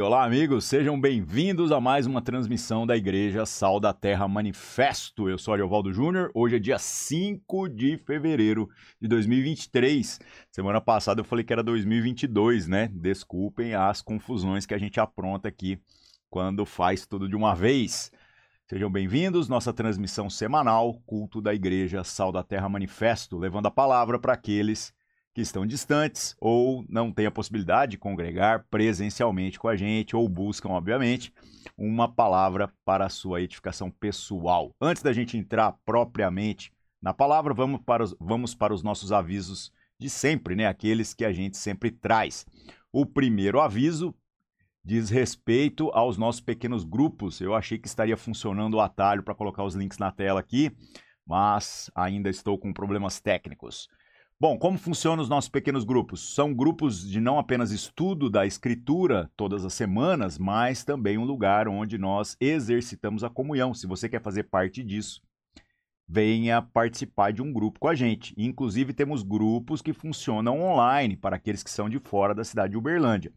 Olá, amigos, sejam bem-vindos a mais uma transmissão da Igreja Sal da Terra Manifesto. Eu sou Ariovaldo Júnior, hoje é dia 5 de fevereiro de 2023. Semana passada eu falei que era 2022, né? Desculpem as confusões que a gente apronta aqui quando faz tudo de uma vez. Sejam bem-vindos, nossa transmissão semanal, culto da Igreja Sal da Terra Manifesto, levando a palavra para aqueles que estão distantes ou não têm a possibilidade de congregar presencialmente com a gente ou buscam, obviamente, uma palavra para a sua edificação pessoal. Antes da gente entrar propriamente na palavra, vamos para os, vamos para os nossos avisos de sempre, né? Aqueles que a gente sempre traz. O primeiro aviso diz respeito aos nossos pequenos grupos. Eu achei que estaria funcionando o atalho para colocar os links na tela aqui, mas ainda estou com problemas técnicos. Bom, como funcionam os nossos pequenos grupos? São grupos de não apenas estudo da escritura todas as semanas, mas também um lugar onde nós exercitamos a comunhão. Se você quer fazer parte disso, venha participar de um grupo com a gente. Inclusive, temos grupos que funcionam online para aqueles que são de fora da cidade de Uberlândia.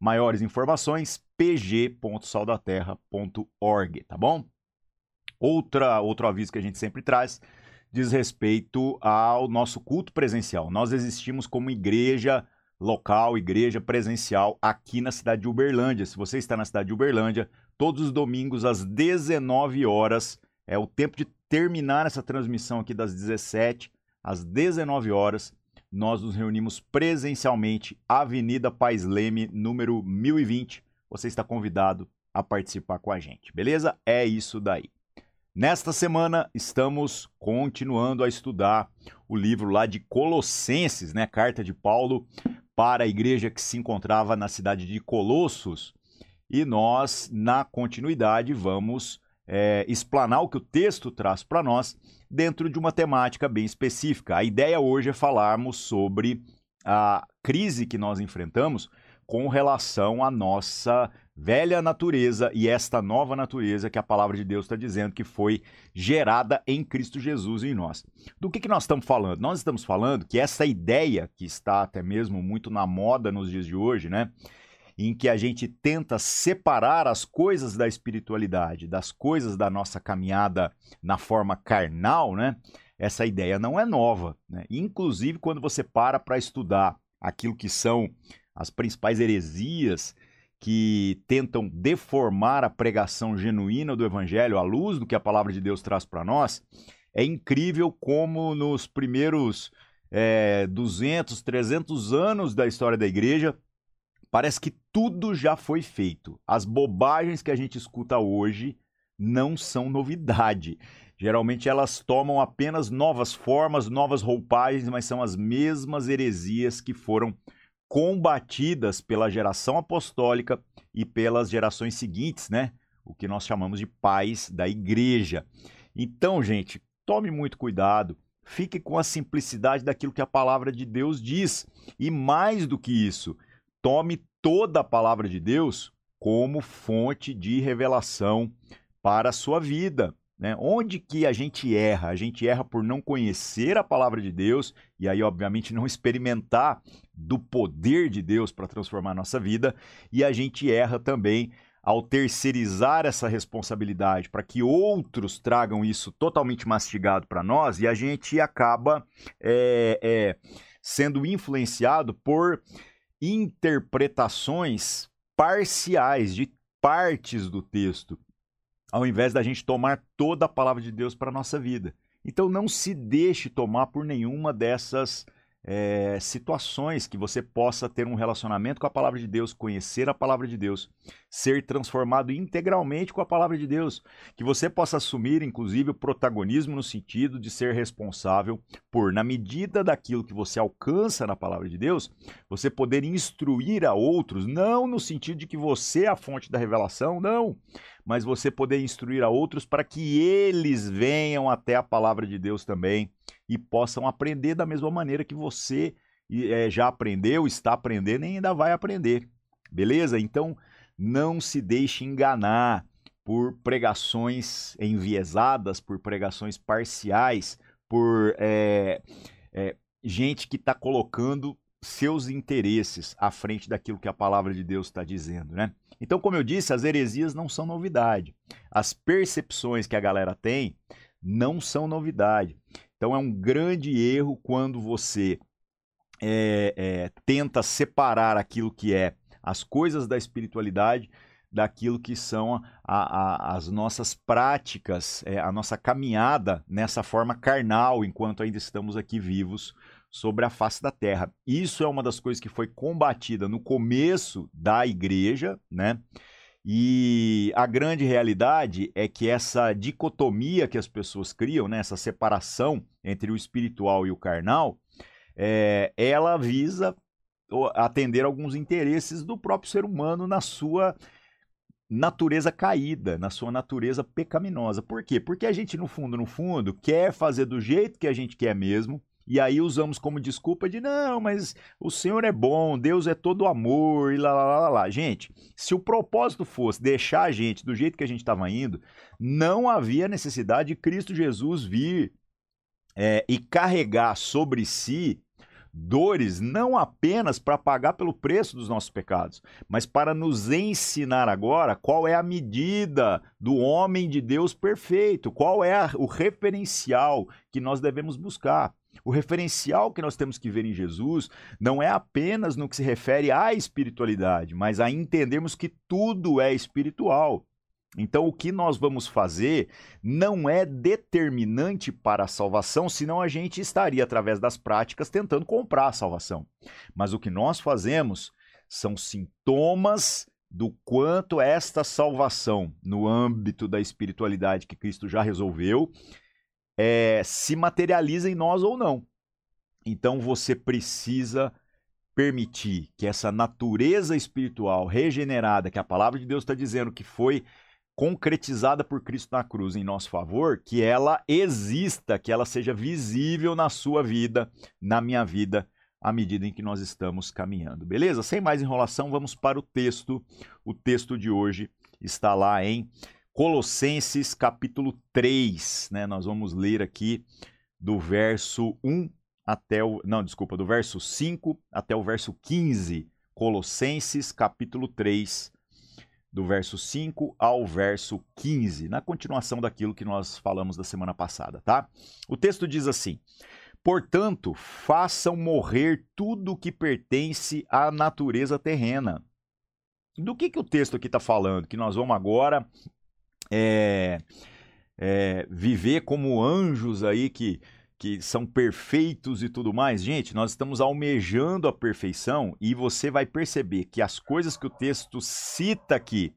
Maiores informações, pg.saldaterra.org, tá bom? Outra, outro aviso que a gente sempre traz diz respeito ao nosso culto presencial. Nós existimos como igreja local, igreja presencial aqui na cidade de Uberlândia. Se você está na cidade de Uberlândia, todos os domingos às 19 horas é o tempo de terminar essa transmissão aqui das 17 às 19 horas. Nós nos reunimos presencialmente, Avenida Pais Leme, número 1020. Você está convidado a participar com a gente, beleza? É isso daí. Nesta semana estamos continuando a estudar o livro lá de Colossenses, né? Carta de Paulo para a igreja que se encontrava na cidade de Colossos. E nós, na continuidade, vamos é, explanar o que o texto traz para nós dentro de uma temática bem específica. A ideia hoje é falarmos sobre a crise que nós enfrentamos com relação à nossa velha natureza e esta nova natureza que a palavra de Deus está dizendo que foi gerada em Cristo Jesus em nós. Do que, que nós estamos falando? Nós estamos falando que essa ideia, que está até mesmo muito na moda nos dias de hoje, né? Em que a gente tenta separar as coisas da espiritualidade, das coisas da nossa caminhada na forma carnal, né? Essa ideia não é nova. Né? Inclusive, quando você para para estudar aquilo que são as principais heresias que tentam deformar a pregação genuína do Evangelho à luz do que a palavra de Deus traz para nós, é incrível como nos primeiros é, 200, 300 anos da história da igreja, parece que tudo já foi feito. As bobagens que a gente escuta hoje não são novidade. Geralmente elas tomam apenas novas formas, novas roupagens, mas são as mesmas heresias que foram combatidas pela geração apostólica e pelas gerações seguintes, né? O que nós chamamos de pais da igreja. Então, gente, tome muito cuidado, fique com a simplicidade daquilo que a palavra de Deus diz. E mais do que isso, tome toda a palavra de Deus como fonte de revelação para a sua vida. Né? Onde que a gente erra? A gente erra por não conhecer a palavra de Deus e aí, obviamente, não experimentar do poder de Deus para transformar a nossa vida, e a gente erra também ao terceirizar essa responsabilidade para que outros tragam isso totalmente mastigado para nós e a gente acaba é, é, sendo influenciado por interpretações parciais de partes do texto ao invés da gente tomar toda a palavra de Deus para a nossa vida. Então não se deixe tomar por nenhuma dessas é, situações que você possa ter um relacionamento com a palavra de Deus, conhecer a palavra de Deus, ser transformado integralmente com a palavra de Deus, que você possa assumir, inclusive, o protagonismo no sentido de ser responsável por, na medida daquilo que você alcança na palavra de Deus, você poder instruir a outros, não no sentido de que você é a fonte da revelação, não, mas você poder instruir a outros para que eles venham até a palavra de Deus também e possam aprender da mesma maneira que você é, já aprendeu, está aprendendo e ainda vai aprender. Beleza? Então, não se deixe enganar por pregações enviesadas, por pregações parciais, por é, é, gente que está colocando seus interesses à frente daquilo que a palavra de Deus está dizendo, né? Então, como eu disse, as heresias não são novidade. As percepções que a galera tem não são novidade. Então, é um grande erro quando você é, é, tenta separar aquilo que é as coisas da espiritualidade daquilo que são a, a, as nossas práticas, é, a nossa caminhada nessa forma carnal, enquanto ainda estamos aqui vivos sobre a face da terra. Isso é uma das coisas que foi combatida no começo da igreja, né? E a grande realidade é que essa dicotomia que as pessoas criam, né, essa separação entre o espiritual e o carnal, é, ela visa atender alguns interesses do próprio ser humano na sua natureza caída, na sua natureza pecaminosa. Por quê? Porque a gente, no fundo, no fundo, quer fazer do jeito que a gente quer mesmo, e aí usamos como desculpa de não, mas o Senhor é bom, Deus é todo amor e lá, lá, lá, lá. Gente, se o propósito fosse deixar a gente do jeito que a gente estava indo, não havia necessidade de Cristo Jesus vir é, e carregar sobre si dores não apenas para pagar pelo preço dos nossos pecados, mas para nos ensinar agora qual é a medida do homem de Deus perfeito, qual é a, o referencial que nós devemos buscar. O referencial que nós temos que ver em Jesus não é apenas no que se refere à espiritualidade, mas a entendermos que tudo é espiritual. Então, o que nós vamos fazer não é determinante para a salvação, senão a gente estaria, através das práticas, tentando comprar a salvação. Mas o que nós fazemos são sintomas do quanto esta salvação, no âmbito da espiritualidade que Cristo já resolveu, é, se materializa em nós ou não. Então, você precisa permitir que essa natureza espiritual regenerada, que a palavra de Deus está dizendo que foi concretizada por Cristo na cruz em nosso favor, que ela exista, que ela seja visível na sua vida, na minha vida, à medida em que nós estamos caminhando. Beleza? Sem mais enrolação, vamos para o texto. O texto de hoje está lá em Colossenses capítulo 3, né? Nós vamos ler aqui do verso 1 até o, não, desculpa, do verso 5 até o verso 15. Colossenses capítulo 3, do verso 5 ao verso 15, na continuação daquilo que nós falamos da semana passada, tá? O texto diz assim: Portanto, façam morrer tudo o que pertence à natureza terrena. Do que, que o texto aqui está falando? Que nós vamos agora é, é, viver como anjos aí que que são perfeitos e tudo mais. Gente, nós estamos almejando a perfeição e você vai perceber que as coisas que o texto cita aqui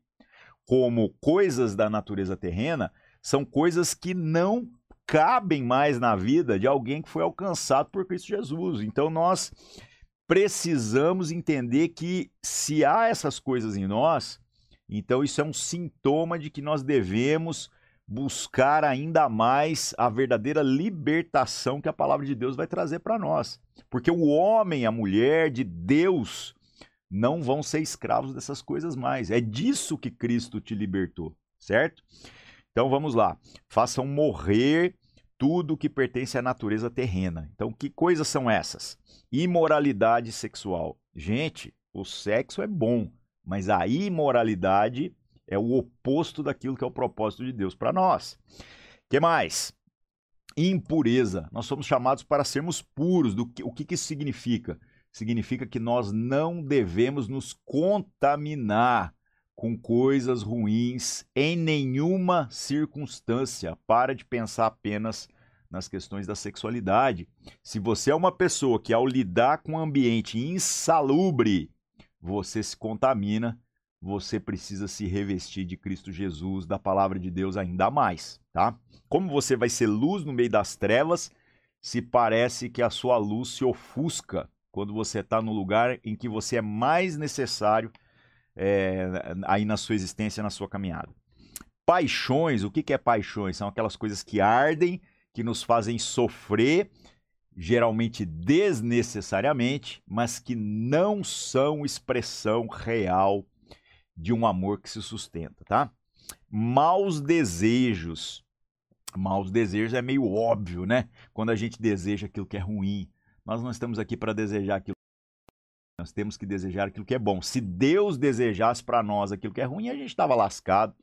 como coisas da natureza terrena são coisas que não cabem mais na vida de alguém que foi alcançado por Cristo Jesus. Então nós precisamos entender que se há essas coisas em nós, então isso é um sintoma de que nós devemos buscar ainda mais a verdadeira libertação que a palavra de Deus vai trazer para nós. Porque o homem, a mulher de Deus, não vão ser escravos dessas coisas mais. É disso que Cristo te libertou, certo? Então vamos lá. Façam morrer tudo que pertence à natureza terrena. Então, que coisas são essas? Imoralidade sexual. Gente, o sexo é bom, mas a imoralidade é o oposto daquilo que é o propósito de Deus para nós. que mais? Impureza. Nós somos chamados para sermos puros. Do que, o que, que isso significa? Significa que nós não devemos nos contaminar com coisas ruins em nenhuma circunstância. Para de pensar apenas nas questões da sexualidade. Se você é uma pessoa que, ao lidar com um ambiente insalubre, você se contamina você precisa se revestir de Cristo Jesus, da palavra de Deus ainda mais, tá? Como você vai ser luz no meio das trevas, se parece que a sua luz se ofusca quando você está no lugar em que você é mais necessário é, aí na sua existência, na sua caminhada. Paixões, o que, que é paixões? São aquelas coisas que ardem, que nos fazem sofrer, geralmente desnecessariamente, mas que não são expressão real de um amor que se sustenta, tá? Maus desejos. Maus desejos é meio óbvio, né? Quando a gente deseja aquilo que é ruim. Nós não estamos aqui para desejar aquilo Nós temos que desejar aquilo que é bom. Se Deus desejasse para nós aquilo que é ruim, a gente estava lascado.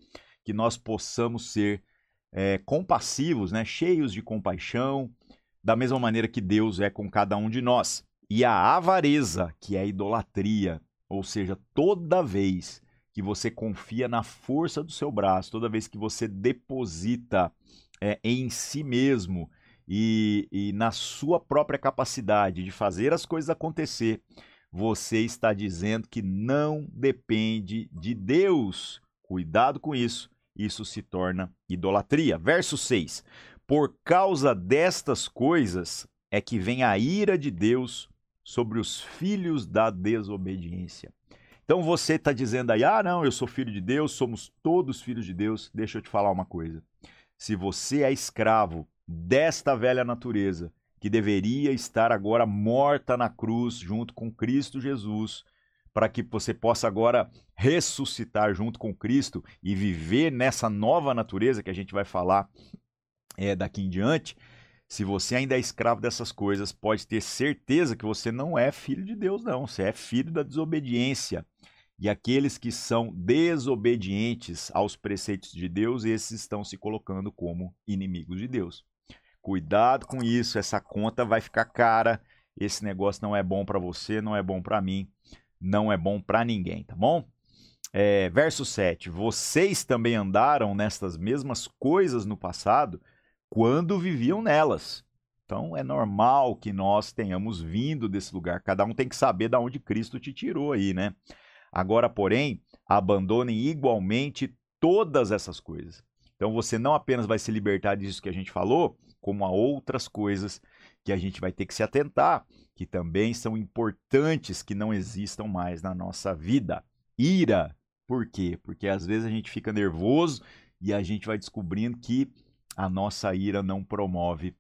Que nós possamos ser é, compassivos, né? cheios de compaixão, da mesma maneira que Deus é com cada um de nós. E a avareza, que é a idolatria, ou seja, toda vez que você confia na força do seu braço, toda vez que você deposita é, em si mesmo e, e na sua própria capacidade de fazer as coisas acontecer, você está dizendo que não depende de Deus. Cuidado com isso, isso se torna idolatria. Verso 6: Por causa destas coisas é que vem a ira de Deus sobre os filhos da desobediência. Então você está dizendo aí, ah, não, eu sou filho de Deus, somos todos filhos de Deus. Deixa eu te falar uma coisa. Se você é escravo desta velha natureza, que deveria estar agora morta na cruz junto com Cristo Jesus, para que você possa agora ressuscitar junto com Cristo e viver nessa nova natureza que a gente vai falar é, daqui em diante, se você ainda é escravo dessas coisas, pode ter certeza que você não é filho de Deus, não. Você é filho da desobediência. E aqueles que são desobedientes aos preceitos de Deus, esses estão se colocando como inimigos de Deus. Cuidado com isso, essa conta vai ficar cara. Esse negócio não é bom para você, não é bom para mim, não é bom para ninguém, tá bom? É, verso 7: Vocês também andaram nestas mesmas coisas no passado, quando viviam nelas. Então é normal que nós tenhamos vindo desse lugar. Cada um tem que saber de onde Cristo te tirou aí, né? Agora, porém, abandonem igualmente todas essas coisas. Então você não apenas vai se libertar disso que a gente falou, como a outras coisas que a gente vai ter que se atentar, que também são importantes que não existam mais na nossa vida. Ira. Por quê? Porque às vezes a gente fica nervoso e a gente vai descobrindo que a nossa ira não promove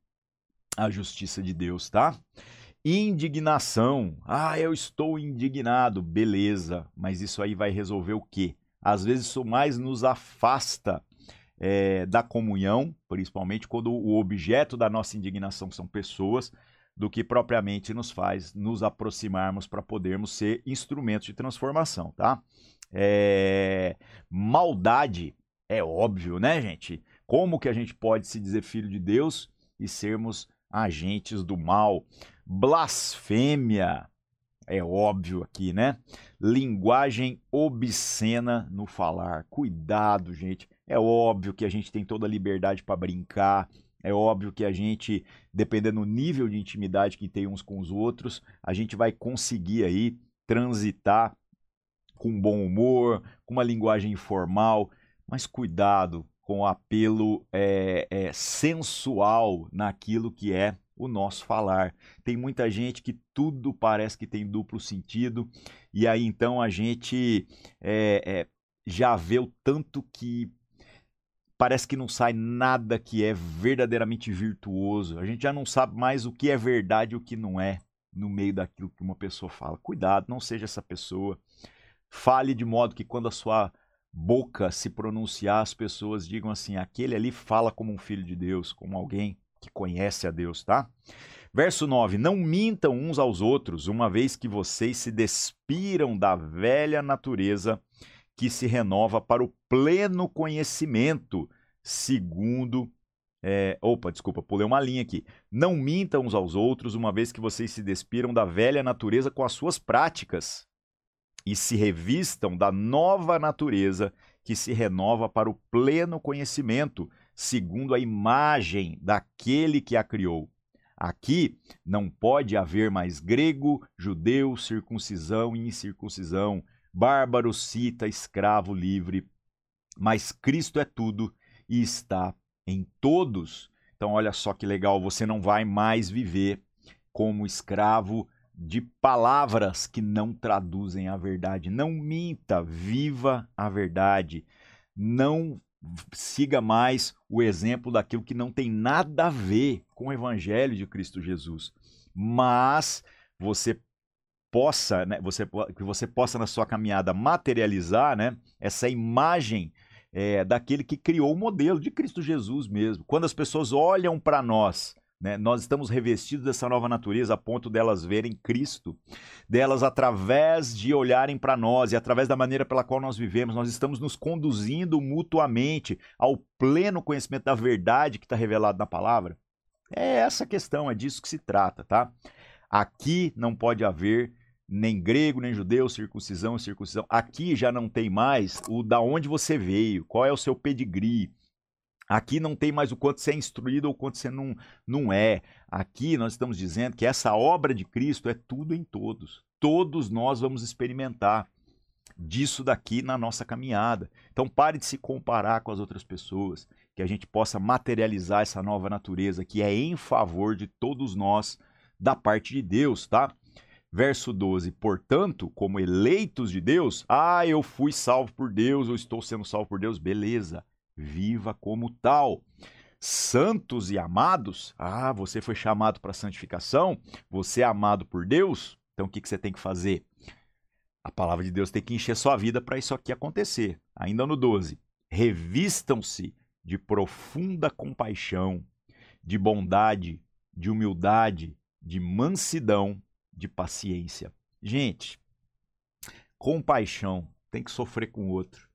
a justiça de Deus, tá? Indignação. Ah, eu estou indignado. Beleza, mas isso aí vai resolver o quê? Às vezes isso mais nos afasta é, da comunhão, principalmente quando o objeto da nossa indignação são pessoas, do que propriamente nos faz nos aproximarmos para podermos ser instrumentos de transformação, tá? É... Maldade é óbvio, né, gente? Como que a gente pode se dizer filho de Deus e sermos agentes do mal? Blasfêmia, é óbvio aqui, né? Linguagem obscena no falar. Cuidado, gente. É óbvio que a gente tem toda a liberdade para brincar. É óbvio que a gente, dependendo do nível de intimidade que tem uns com os outros, a gente vai conseguir aí transitar com bom humor, com uma linguagem informal. Mas cuidado, com apelo é, é, sensual naquilo que é o nosso falar. Tem muita gente que tudo parece que tem duplo sentido, e aí então a gente é, já vê o tanto que parece que não sai nada que é verdadeiramente virtuoso. A gente já não sabe mais o que é verdade e o que não é no meio daquilo que uma pessoa fala. Cuidado, não seja essa pessoa. Fale de modo que quando a sua boca se pronunciar, as pessoas digam assim: aquele ali fala como um filho de Deus, como alguém que conhece a Deus, tá? Verso 9: Não mintam uns aos outros, uma vez que vocês se despiram da velha natureza que se renova para o pleno conhecimento, segundo. É, opa, desculpa, pulei uma linha aqui. Não mintam uns aos outros, uma vez que vocês se despiram da velha natureza com as suas práticas e se revistam da nova natureza que se renova para o pleno conhecimento, segundo a imagem daquele que a criou. Aqui não pode haver mais grego, judeu, circuncisão e incircuncisão, bárbaro, cita, escravo, livre, mas Cristo é tudo e está em todos. Então, olha só que legal, você não vai mais viver como escravo de palavras que não traduzem a verdade. Não minta, viva a verdade. Não siga mais o exemplo daquilo que não tem nada a ver com o evangelho de Cristo Jesus. Mas você possa, né, você, que você possa na sua caminhada materializar, né, essa imagem é, daquele que criou o modelo de Cristo Jesus mesmo. Quando as pessoas olham para nós, Né? Nós estamos revestidos dessa nova natureza a ponto delas verem Cristo, delas através de olharem para nós e através da maneira pela qual nós vivemos, nós estamos nos conduzindo mutuamente ao pleno conhecimento da verdade que está revelado na palavra. É essa a questão, é disso que se trata, tá? Aqui não pode haver nem grego, nem judeu, circuncisão, circuncisão. Aqui já não tem mais o da onde você veio, qual é o seu pedigree, Aqui não tem mais o quanto você é instruído ou o quanto você não, não é. Aqui nós estamos dizendo que essa obra de Cristo é tudo em todos. Todos nós vamos experimentar disso daqui na nossa caminhada. Então pare de se comparar com as outras pessoas, que a gente possa materializar essa nova natureza que é em favor de todos nós da parte de Deus, tá? Verso 12: Portanto, como eleitos de Deus, ah, eu fui salvo por Deus, eu estou sendo salvo por Deus, beleza viva como tal. Santos e amados, ah, você foi chamado para santificação, você é amado por Deus, então o que, que você tem que fazer? A palavra de Deus tem que encher sua vida para isso aqui acontecer. Ainda no 12, revistam-se de profunda compaixão, de bondade, de humildade, de mansidão, de paciência. Gente, compaixão tem que sofrer com o outro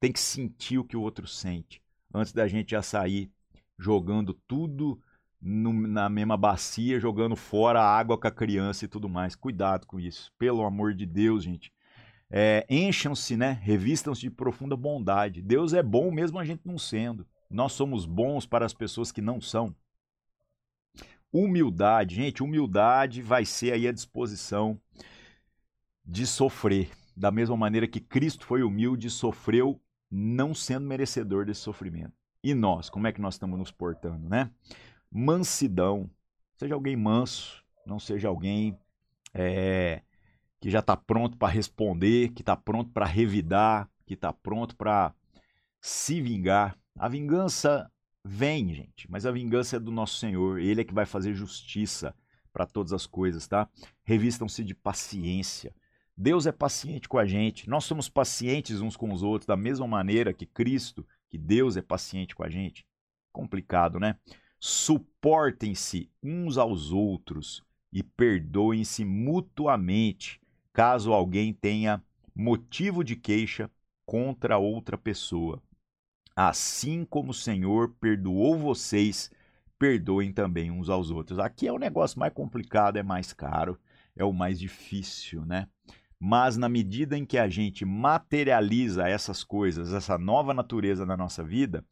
tem que sentir o que o outro sente. Antes da gente já sair jogando tudo no, na mesma bacia, jogando fora a água com a criança e tudo mais. Cuidado com isso. Pelo amor de Deus, gente. É, Encham-se, né? Revistam-se de profunda bondade. Deus é bom mesmo a gente não sendo. Nós somos bons para as pessoas que não são. Humildade, gente, humildade vai ser aí a disposição de sofrer. Da mesma maneira que Cristo foi humilde e sofreu não sendo merecedor desse sofrimento. E nós, como é que nós estamos nos portando, né? Mansidão. Seja alguém manso, não seja alguém é, que já está pronto para responder, que está pronto para revidar, que está pronto para se vingar. A vingança vem, gente, mas a vingança é do nosso Senhor. Ele é que vai fazer justiça para todas as coisas, tá? Revistam-se de paciência. Deus é paciente com a gente, nós somos pacientes uns com os outros, da mesma maneira que Cristo, que Deus é paciente com a gente. Complicado, né? Suportem-se uns aos outros e perdoem-se mutuamente, caso alguém tenha motivo de queixa contra outra pessoa. Assim como o Senhor perdoou vocês, perdoem também uns aos outros. Aqui é o negócio mais complicado, é mais caro, é o mais difícil, né? Mas na medida em que a gente materializa essas coisas, essa nova natureza na nossa vida,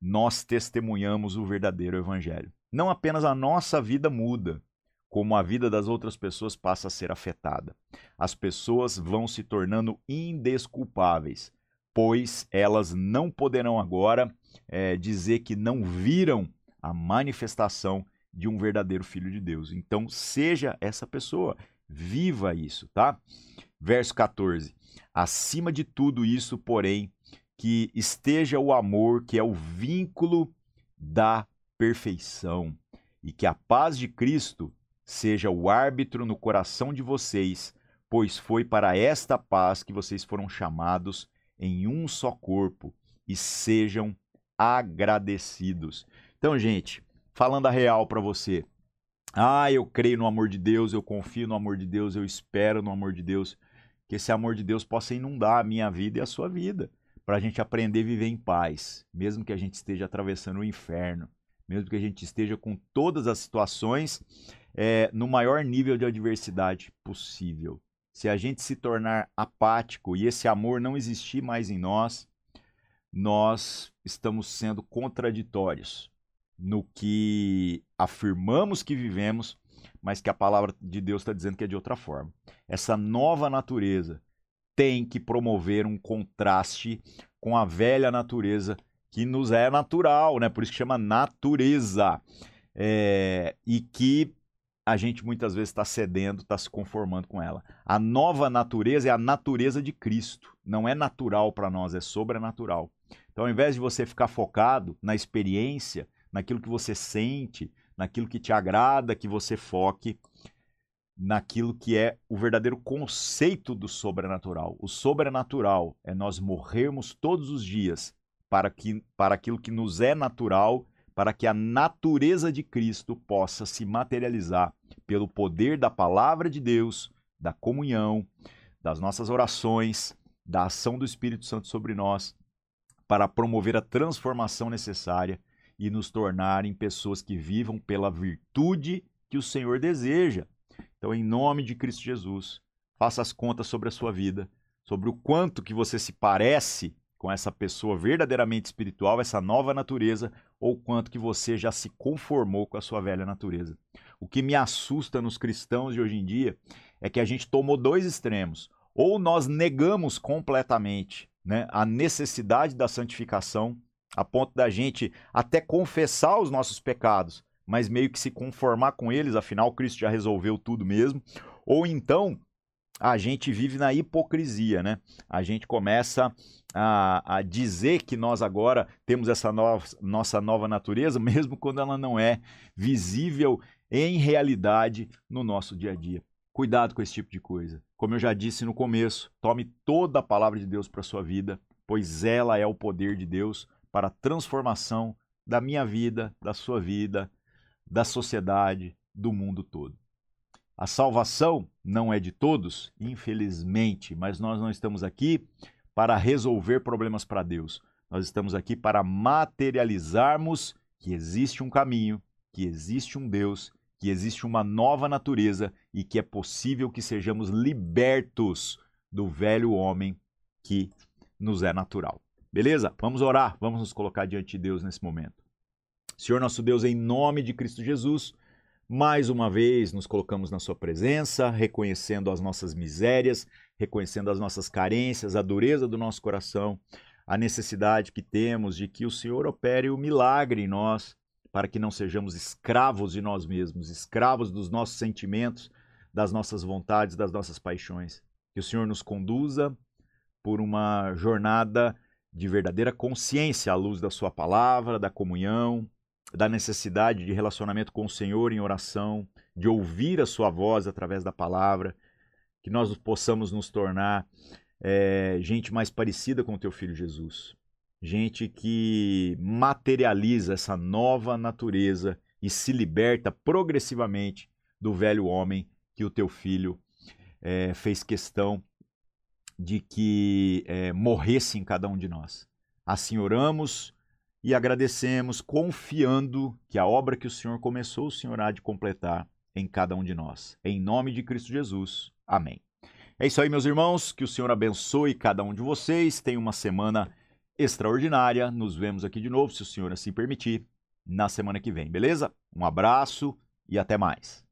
nós testemunhamos o verdadeiro evangelho. Não apenas a nossa vida muda, como a vida das outras pessoas passa a ser afetada. As pessoas vão se tornando indesculpáveis, pois elas não poderão agora é, dizer que não viram a manifestação de um verdadeiro filho de Deus. Então, seja essa pessoa, viva isso, tá? Verso 14: Acima de tudo isso, porém, que esteja o amor, que é o vínculo da perfeição, e que a paz de Cristo seja o árbitro no coração de vocês, pois foi para esta paz que vocês foram chamados em um só corpo, e sejam agradecidos. Então, gente, falando a real para você, ah, eu creio no amor de Deus, eu confio no amor de Deus, eu espero no amor de Deus que esse amor de Deus possa inundar a minha vida e a sua vida, para a gente aprender a viver em paz, mesmo que a gente esteja atravessando o inferno, mesmo que a gente esteja com todas as situações é, no maior nível de adversidade possível. Se a gente se tornar apático e esse amor não existir mais em nós, nós estamos sendo contraditórios no que afirmamos que vivemos mas que a palavra de Deus está dizendo que é de outra forma. Essa nova natureza tem que promover um contraste com a velha natureza que nos é natural, né? Por isso que chama natureza. É, e que a gente muitas vezes está cedendo, está se conformando com ela. A nova natureza é a natureza de Cristo. Não é natural para nós, é sobrenatural. Então, ao invés de você ficar focado na experiência, naquilo que você sente, naquilo que te agrada, que você foque naquilo que é o verdadeiro conceito do sobrenatural. O sobrenatural é nós morrermos todos os dias para, que, para aquilo que nos é natural, para que a natureza de Cristo possa se materializar pelo poder da palavra de Deus, da comunhão, das nossas orações, da ação do Espírito Santo sobre nós, para promover a transformação necessária e nos tornarem pessoas que vivam pela virtude que o Senhor deseja. Então, em nome de Cristo Jesus, faça as contas sobre a sua vida, sobre o quanto que você se parece com essa pessoa verdadeiramente espiritual, essa nova natureza, ou quanto que você já se conformou com a sua velha natureza. O que me assusta nos cristãos de hoje em dia é que a gente tomou dois extremos. Ou nós negamos completamente né, a necessidade da santificação, a ponto da gente até confessar os nossos pecados, mas meio que se conformar com eles, afinal Cristo já resolveu tudo mesmo. Ou então a gente vive na hipocrisia, né? A gente começa a, a dizer que nós agora temos essa nova, nossa nova natureza, mesmo quando ela não é visível em realidade no nosso dia a dia. Cuidado com esse tipo de coisa. Como eu já disse no começo, tome toda a palavra de Deus para sua vida, pois ela é o poder de Deus para a transformação da minha vida, da sua vida, da sociedade, do mundo todo. A salvação não é de todos, infelizmente, mas nós não estamos aqui para resolver problemas para Deus. Nós estamos aqui para materializarmos que existe um caminho, que existe um Deus, que existe uma nova natureza e que é possível que sejamos libertos do velho homem que nos é natural. Beleza? Vamos orar, vamos nos colocar diante de Deus nesse momento. Senhor nosso Deus, em nome de Cristo Jesus, mais uma vez nos colocamos na Sua presença, reconhecendo as nossas misérias, reconhecendo as nossas carências, a dureza do nosso coração, a necessidade que temos de que o Senhor opere o milagre em nós, para que não sejamos escravos de nós mesmos, escravos dos nossos sentimentos, das nossas vontades, das nossas paixões. Que o Senhor nos conduza por uma jornada de verdadeira consciência à luz da Sua palavra, da comunhão, da necessidade de relacionamento com o Senhor em oração, de ouvir a Sua voz através da palavra, que nós possamos nos tornar é, gente mais parecida com o Teu Filho Jesus, gente que materializa essa nova natureza e se liberta progressivamente do velho homem que o Teu Filho é, fez questão de que é, morresse em cada um de nós. Assim oramos e agradecemos, confiando que a obra que o Senhor começou, o Senhor há de completar em cada um de nós. Em nome de Cristo Jesus. Amém. É isso aí, meus irmãos. Que o Senhor abençoe cada um de vocês. Tenha uma semana extraordinária. Nos vemos aqui de novo, se o Senhor assim permitir, na semana que vem, beleza? Um abraço e até mais.